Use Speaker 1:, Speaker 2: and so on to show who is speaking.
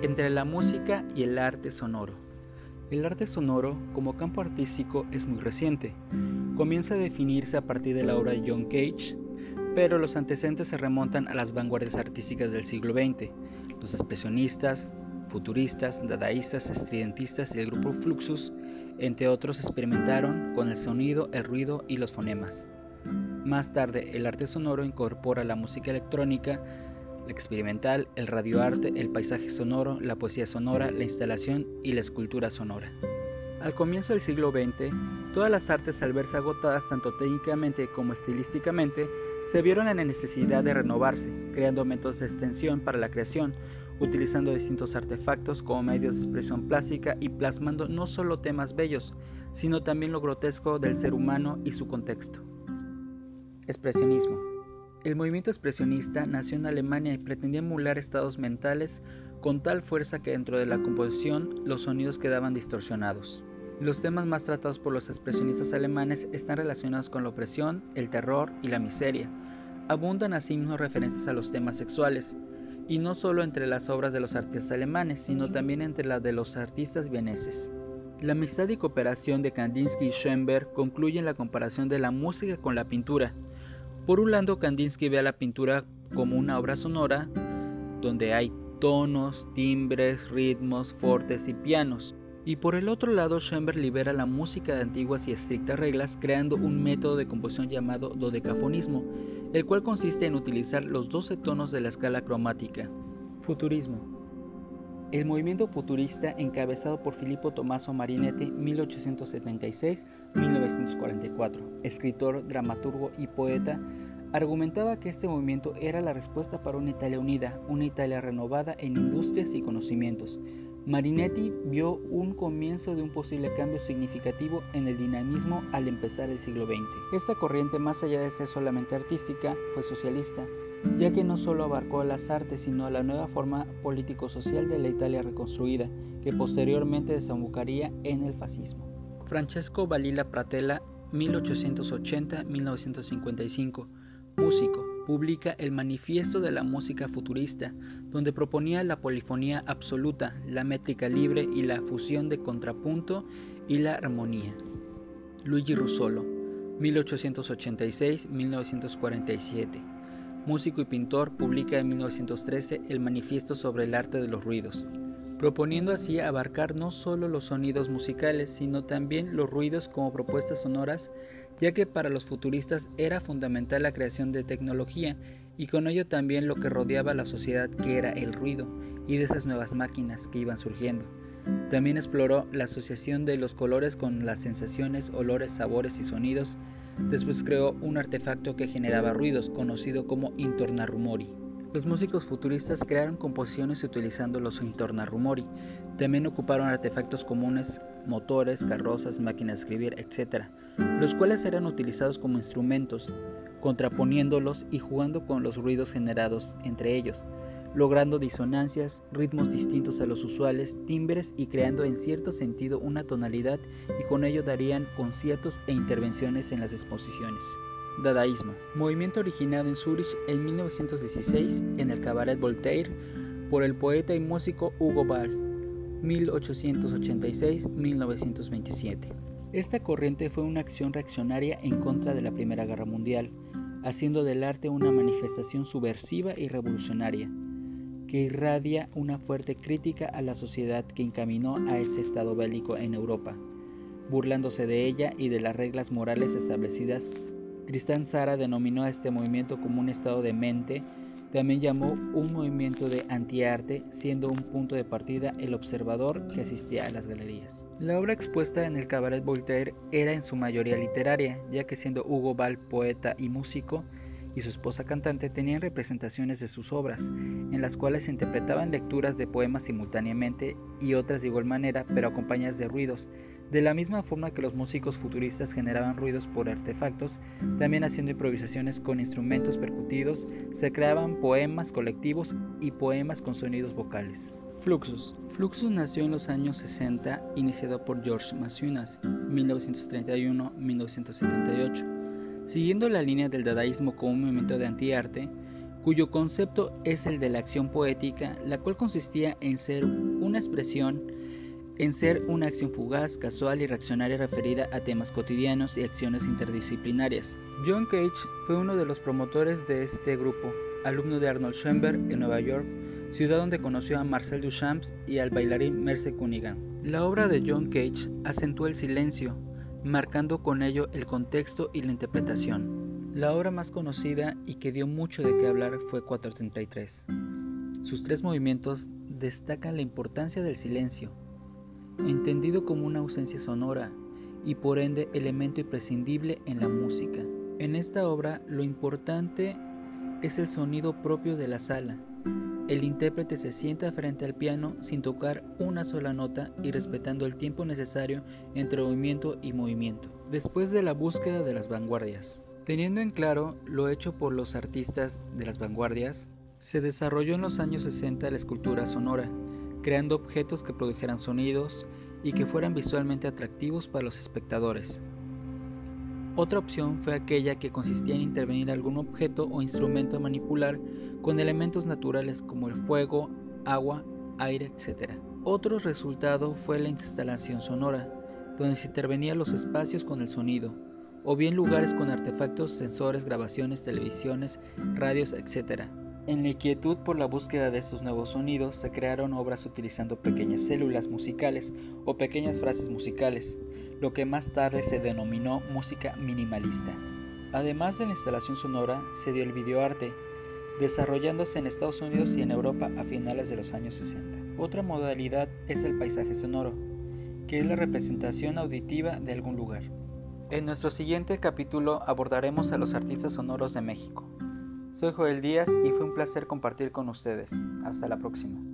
Speaker 1: Entre la música y el arte sonoro. El arte sonoro como campo artístico es muy reciente. Comienza a definirse a partir de la obra de John Cage, pero los antecedentes se remontan a las vanguardias artísticas del siglo XX. Los expresionistas, futuristas, dadaístas, estridentistas y el grupo Fluxus, entre otros, experimentaron con el sonido, el ruido y los fonemas. Más tarde, el arte sonoro incorpora la música electrónica, experimental, el radioarte, el paisaje sonoro, la poesía sonora, la instalación y la escultura sonora. Al comienzo del siglo XX, todas las artes al verse agotadas tanto técnicamente como estilísticamente, se vieron en la necesidad de renovarse, creando métodos de extensión para la creación, utilizando distintos artefactos como medios de expresión plástica y plasmando no solo temas bellos, sino también lo grotesco del ser humano y su contexto. Expresionismo. El movimiento expresionista nació en Alemania y pretendía emular estados mentales con tal fuerza que dentro de la composición los sonidos quedaban distorsionados. Los temas más tratados por los expresionistas alemanes están relacionados con la opresión, el terror y la miseria. Abundan asimismo referencias a los temas sexuales, y no solo entre las obras de los artistas alemanes, sino también entre las de los artistas vieneses. La amistad y cooperación de Kandinsky y Schoenberg concluyen la comparación de la música con la pintura, por un lado, Kandinsky ve a la pintura como una obra sonora donde hay tonos, timbres, ritmos, fortes y pianos. Y por el otro lado, Schoenberg libera la música de antiguas y estrictas reglas creando un método de composición llamado dodecafonismo, el cual consiste en utilizar los 12 tonos de la escala cromática. Futurismo. El movimiento futurista, encabezado por Filippo Tommaso Marinetti 1876-1944, escritor, dramaturgo y poeta, argumentaba que este movimiento era la respuesta para una Italia unida, una Italia renovada en industrias y conocimientos. Marinetti vio un comienzo de un posible cambio significativo en el dinamismo al empezar el siglo XX. Esta corriente, más allá de ser solamente artística, fue socialista ya que no solo abarcó las artes, sino a la nueva forma político-social de la Italia reconstruida, que posteriormente desembocaría en el fascismo. Francesco Balila Pratella, 1880-1955, músico, publica el Manifiesto de la Música Futurista, donde proponía la polifonía absoluta, la métrica libre y la fusión de contrapunto y la armonía. Luigi Russolo, 1886-1947 músico y pintor, publica en 1913 el Manifiesto sobre el arte de los ruidos, proponiendo así abarcar no solo los sonidos musicales, sino también los ruidos como propuestas sonoras, ya que para los futuristas era fundamental la creación de tecnología y con ello también lo que rodeaba a la sociedad que era el ruido y de esas nuevas máquinas que iban surgiendo. También exploró la asociación de los colores con las sensaciones, olores, sabores y sonidos Después creó un artefacto que generaba ruidos, conocido como intornarumori. Los músicos futuristas crearon composiciones utilizando los intornarumori. También ocuparon artefactos comunes, motores, carrozas, máquinas de escribir, etc., los cuales eran utilizados como instrumentos, contraponiéndolos y jugando con los ruidos generados entre ellos logrando disonancias, ritmos distintos a los usuales, timbres y creando en cierto sentido una tonalidad y con ello darían conciertos e intervenciones en las exposiciones. Dadaísmo, movimiento originado en Zurich en 1916 en el Cabaret Voltaire por el poeta y músico Hugo Ball, 1886-1927. Esta corriente fue una acción reaccionaria en contra de la Primera Guerra Mundial, haciendo del arte una manifestación subversiva y revolucionaria que irradia una fuerte crítica a la sociedad que encaminó a ese estado bélico en Europa. Burlándose de ella y de las reglas morales establecidas, Tristán Sara denominó a este movimiento como un estado de mente, también llamó un movimiento de antiarte, siendo un punto de partida el observador que asistía a las galerías. La obra expuesta en el Cabaret Voltaire era en su mayoría literaria, ya que siendo Hugo Ball poeta y músico, y su esposa cantante tenían representaciones de sus obras, en las cuales se interpretaban lecturas de poemas simultáneamente y otras de igual manera, pero acompañadas de ruidos. De la misma forma que los músicos futuristas generaban ruidos por artefactos, también haciendo improvisaciones con instrumentos percutidos, se creaban poemas colectivos y poemas con sonidos vocales. Fluxus. Fluxus nació en los años 60, iniciado por George Masunas, 1931-1978 Siguiendo la línea del dadaísmo como un movimiento de antiarte, cuyo concepto es el de la acción poética, la cual consistía en ser una expresión, en ser una acción fugaz, casual y reaccionaria referida a temas cotidianos y acciones interdisciplinarias. John Cage fue uno de los promotores de este grupo, alumno de Arnold Schoenberg en Nueva York, ciudad donde conoció a Marcel Duchamp y al bailarín Merce Cunningham. La obra de John Cage acentuó el silencio, marcando con ello el contexto y la interpretación. La obra más conocida y que dio mucho de qué hablar fue 433. Sus tres movimientos destacan la importancia del silencio, entendido como una ausencia sonora y por ende elemento imprescindible en la música. En esta obra lo importante es el sonido propio de la sala. El intérprete se sienta frente al piano sin tocar una sola nota y respetando el tiempo necesario entre movimiento y movimiento. Después de la búsqueda de las vanguardias, Teniendo en claro lo hecho por los artistas de las vanguardias, se desarrolló en los años 60 la escultura sonora, creando objetos que produjeran sonidos y que fueran visualmente atractivos para los espectadores. Otra opción fue aquella que consistía en intervenir algún objeto o instrumento a manipular con elementos naturales como el fuego, agua, aire, etc. Otro resultado fue la instalación sonora, donde se intervenía los espacios con el sonido, o bien lugares con artefactos, sensores, grabaciones, televisiones, radios, etc. En la inquietud por la búsqueda de estos nuevos sonidos se crearon obras utilizando pequeñas células musicales o pequeñas frases musicales, lo que más tarde se denominó música minimalista. Además de la instalación sonora, se dio el videoarte, desarrollándose en Estados Unidos y en Europa a finales de los años 60. Otra modalidad es el paisaje sonoro, que es la representación auditiva de algún lugar. En nuestro siguiente capítulo abordaremos a los artistas sonoros de México. Soy Joel Díaz y fue un placer compartir con ustedes. Hasta la próxima.